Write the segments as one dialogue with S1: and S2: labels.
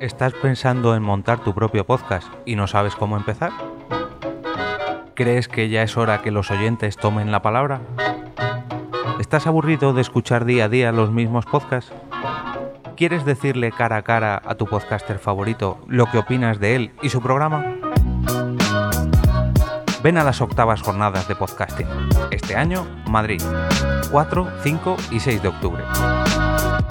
S1: ¿Estás pensando en montar tu propio podcast y no sabes cómo empezar? ¿Crees que ya es hora que los oyentes tomen la palabra? ¿Estás aburrido de escuchar día a día los mismos podcasts? ¿Quieres decirle cara a cara a tu podcaster favorito lo que opinas de él y su programa? Ven a las octavas jornadas de podcasting. Este año, Madrid. 4, 5 y 6 de octubre.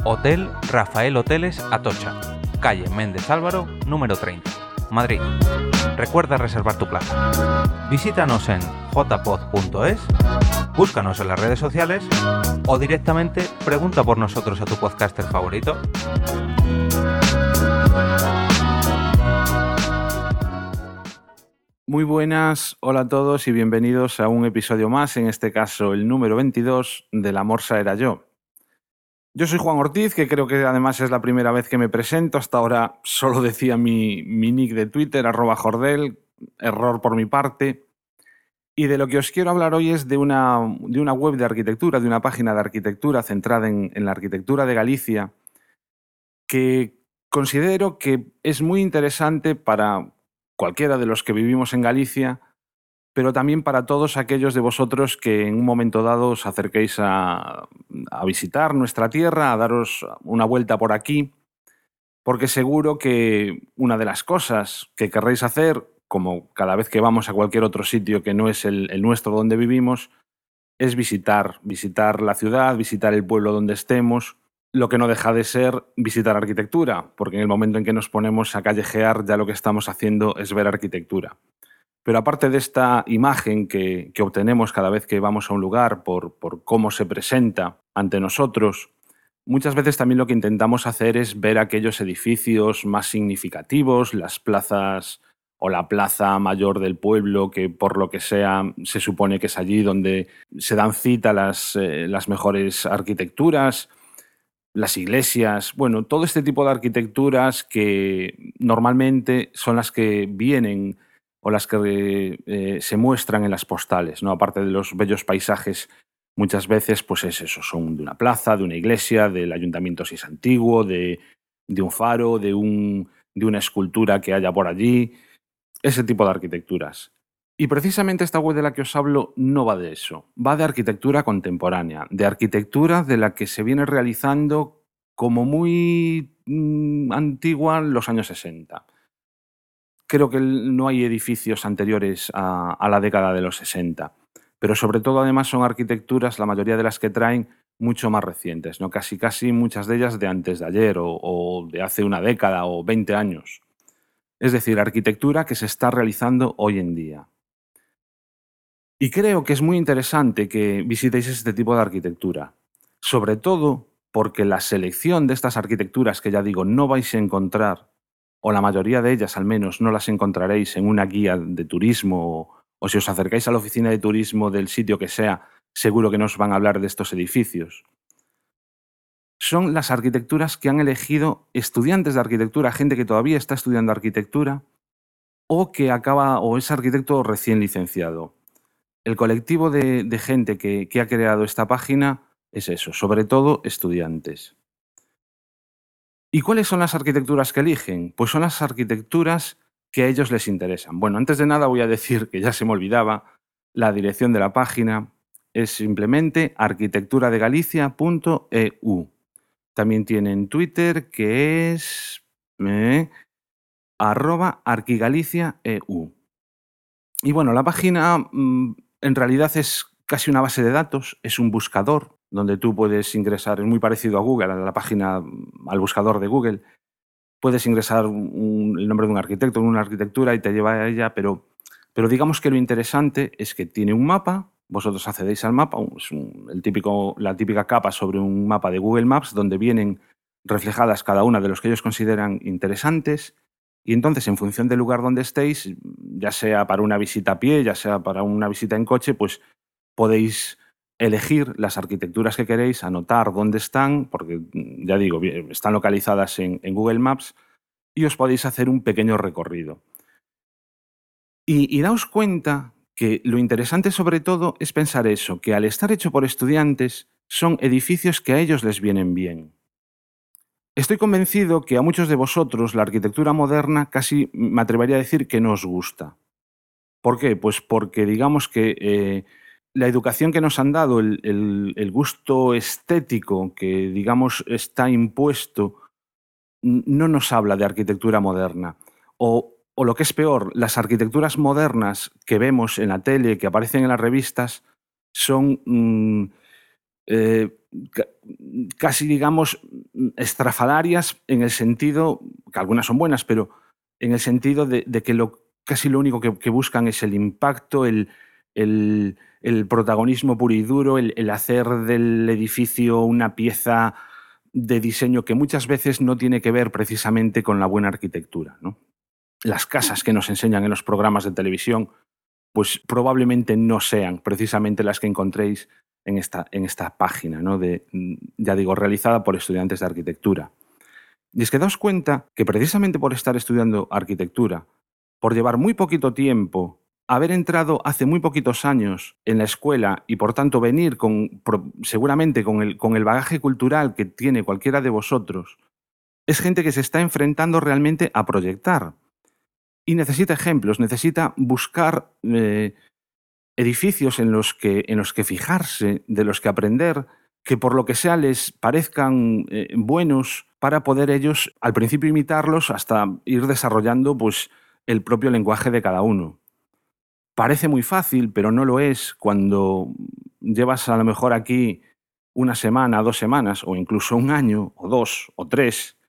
S1: Hotel Rafael Hoteles Atocha. Calle Méndez Álvaro, número 30. Madrid. Recuerda reservar tu plaza. Visítanos en jpod.es, búscanos en las redes sociales o directamente pregunta por nosotros a tu podcaster favorito.
S2: Muy buenas, hola a todos y bienvenidos a un episodio más, en este caso el número 22 de La Morsa era yo. Yo soy Juan Ortiz, que creo que además es la primera vez que me presento. Hasta ahora solo decía mi, nick de Twitter, arroba Jordel, error por mi parte. Y de lo que os quiero hablar hoy es de una, de una web de arquitectura, de una página de arquitectura centrada en, en la arquitectura de Galicia, que considero que es muy interesante para cualquiera de los que vivimos en Galicia, pero también para todos aquellos de vosotros que en un momento dado os acerquéis a, visitar nuestra tierra, a daros una vuelta por aquí, porque seguro que una de las cosas que querréis hacer, como cada vez que vamos a cualquier otro sitio que no es el, el nuestro donde vivimos, es visitar, visitar la ciudad, visitar el pueblo donde estemos, lo que no deja de ser visitar arquitectura, porque en el momento en que nos ponemos a callejear ya lo que estamos haciendo es ver arquitectura. Pero aparte de esta imagen que, obtenemos cada vez que vamos a un lugar por, por cómo se presenta ante nosotros, muchas veces también lo que intentamos hacer es ver aquellos edificios más significativos, las plazas o la plaza mayor del pueblo, que por lo que sea se supone que es allí donde se dan cita las, eh, las mejores arquitecturas, las iglesias, bueno, todo este tipo de arquitecturas que normalmente son las que vienen o las que eh, se muestran en las postales, ¿no? Aparte de los bellos paisajes, muchas veces, pues es eso, son de una plaza, de una iglesia, del ayuntamiento si es antiguo, de, un faro, de, un, de una escultura que haya por allí, ese tipo de arquitecturas. Y precisamente esta web de la que os hablo no va de eso, va de arquitectura contemporánea, de arquitectura de la que se viene realizando como muy mm, antigua en los años 60. Creo que no hay edificios anteriores a, la década de los 60, pero sobre todo además son arquitecturas, la mayoría de las que traen, mucho más recientes, ¿no? casi casi muchas de ellas de antes de ayer o, o de hace una década o 20 años. Es decir, arquitectura que se está realizando hoy en día. Y creo que es muy interesante que visitéis este tipo de arquitectura, sobre todo porque la selección de estas arquitecturas que ya digo no vais a encontrar, o la mayoría de ellas al menos no las encontraréis en una guía de turismo o, si os acercáis a la oficina de turismo del sitio que sea, seguro que no os van a hablar de estos edificios. Son las arquitecturas que han elegido estudiantes de arquitectura, gente que todavía está estudiando arquitectura o que acaba o es arquitecto recién licenciado el colectivo de, gente que, ha creado esta página es eso, sobre todo estudiantes. ¿Y cuáles son las arquitecturas que eligen? Pues son las arquitecturas que a ellos les interesan. Bueno, antes de nada voy a decir que ya se me olvidaba, la dirección de la página es simplemente arquitecturadegalicia.eu. También tienen Twitter que es eh, arroba arquigalicia.eu. Y bueno, la página mm, en realidad es casi una base de datos, es un buscador donde tú puedes ingresar, es muy parecido a Google, a la página, al buscador de Google. Puedes ingresar el nombre de un arquitecto una arquitectura y te lleva a ella, pero, pero digamos que lo interesante es que tiene un mapa, vosotros accedéis al mapa, es el típico, la típica capa sobre un mapa de Google Maps donde vienen reflejadas cada una de los que ellos consideran interesantes y entonces, en función del lugar donde estéis, ya sea para una visita a pie, ya sea para una visita en coche, pues podéis elegir las arquitecturas que queréis, anotar dónde están, porque ya digo, están localizadas en, Google Maps, y os podéis hacer un pequeño recorrido. Y, y daos cuenta que lo interesante sobre todo es pensar eso, que al estar hecho por estudiantes son edificios que a ellos les vienen bien. Estoy convencido que a muchos de vosotros la arquitectura moderna casi me atrevería a decir que no os gusta. ¿Por qué? Pues porque digamos que eh, la educación que nos han dado, el, el, gusto estético que digamos está impuesto, no nos habla de arquitectura moderna. O, o lo que es peor, las arquitecturas modernas que vemos en la tele, que aparecen en las revistas, son mm, eh, casi, digamos, estrafalarias en el sentido, que algunas son buenas, pero en el sentido de, que lo, casi lo único que, buscan es el impacto, el, el, protagonismo puro y duro, el, hacer del edificio una pieza de diseño que muchas veces no tiene que ver precisamente con la buena arquitectura. Las casas que nos enseñan en los programas de televisión, pues probablemente no sean precisamente las que encontréis en esta, en esta página, ¿no? de, ya digo, realizada por estudiantes de arquitectura. Y es que daos cuenta que precisamente por estar estudiando arquitectura, por llevar muy poquito tiempo, haber entrado hace muy poquitos años en la escuela y por tanto venir con, seguramente con el, con el bagaje cultural que tiene cualquiera de vosotros, es gente que se está enfrentando realmente a proyectar. Y necesita ejemplos, necesita buscar eh, edificios en los que, en los que fijarse, de los que aprender, que por lo que sea les parezcan eh, buenos para poder ellos al principio imitarlos hasta ir desarrollando pues, el propio lenguaje de cada uno. Parece muy fácil, pero no lo es cuando llevas a lo mejor aquí una semana, dos semanas, o incluso un año, o dos, o tres,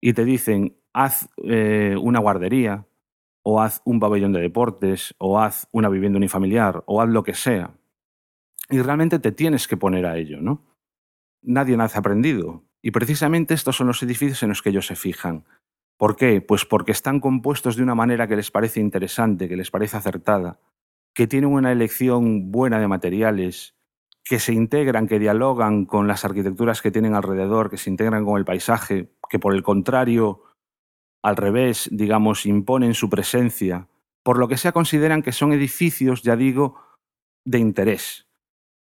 S2: y te dicen, haz eh, una guardería, o haz un pabellón de deportes, o haz una vivienda unifamiliar, o haz lo que sea. Y realmente te tienes que poner a ello, ¿no? Nadie nace aprendido. Y precisamente estos son los edificios en los que ellos se fijan. ¿Por qué? Pues porque están compuestos de una manera que les parece interesante, que les parece acertada, que tienen una elección buena de materiales, que se integran, que dialogan con las arquitecturas que tienen alrededor, que se integran con el paisaje, que por el contrario al revés, digamos, imponen su presencia, por lo que se consideran que son edificios, ya digo, de interés.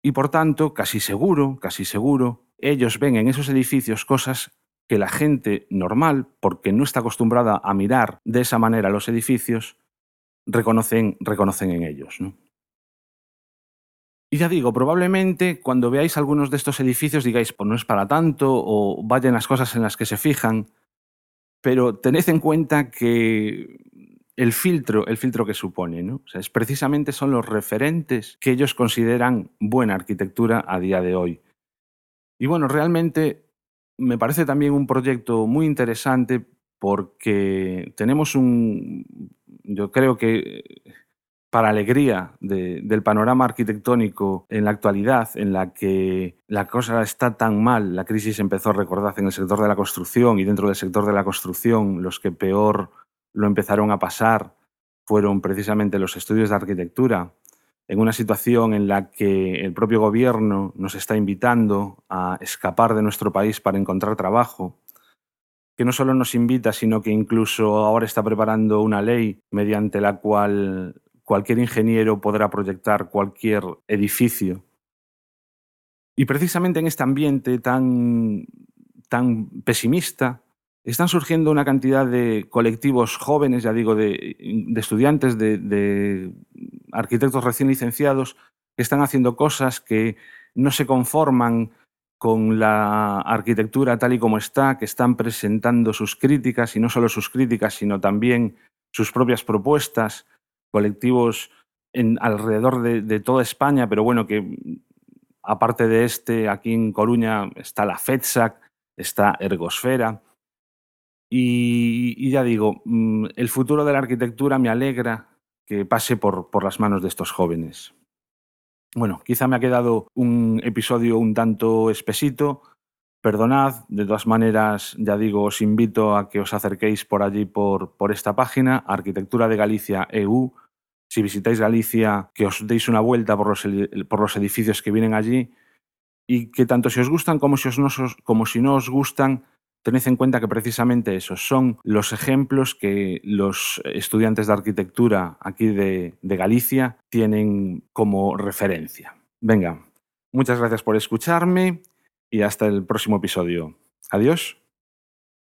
S2: Y por tanto, casi seguro, casi seguro, ellos ven en esos edificios cosas que la gente normal, porque no está acostumbrada a mirar de esa manera los edificios, reconocen, reconocen en ellos. Y ya digo, probablemente cuando veáis algunos de estos edificios digáis, pues no es para tanto, o vayan las cosas en las que se fijan, pero tened en cuenta que el filtro, el filtro que supone, ¿no? es precisamente son los referentes que ellos consideran buena arquitectura a día de hoy. Y bueno, realmente me parece también un proyecto muy interesante porque tenemos un, yo creo que para alegría del panorama arquitectónico en la actualidad, en la que la cosa está tan mal, la crisis empezó, recordad, en el sector de la construcción y dentro del sector de la construcción los que peor lo empezaron a pasar fueron precisamente los estudios de arquitectura, en una situación en la que el propio gobierno nos está invitando a escapar de nuestro país para encontrar trabajo, que no solo nos invita, sino que incluso ahora está preparando una ley mediante la cual cualquier ingeniero podrá proyectar cualquier edificio. Y precisamente en este ambiente tan, tan pesimista, están surgiendo una cantidad de colectivos jóvenes, ya digo, de, estudiantes, de, de, arquitectos recién licenciados, que están haciendo cosas que no se conforman con la arquitectura tal y como está, que están presentando sus críticas, y no solo sus críticas, sino también sus propias propuestas, colectivos en, alrededor de, toda España, pero bueno, que aparte de este, aquí en Coruña está la FEDSAC, está Ergosfera. Y, ya digo, mm, el futuro de la arquitectura me alegra que pase por las manos de estos jóvenes. Bueno, quizá me ha quedado un episodio un tanto espesito. Perdonad, de todas maneras, ya digo, os invito a que os acerquéis por allí, por, por esta página, Arquitectura de Galicia EU, si visitáis Galicia, que os deis una vuelta por los, por los edificios que vienen allí y que tanto si os gustan como si, os como si no os gustan, tened en cuenta que precisamente esos son los ejemplos que los estudiantes de arquitectura aquí de, de Galicia tienen como referencia. Venga, muchas gracias por escucharme y hasta el próximo episodio. Adiós.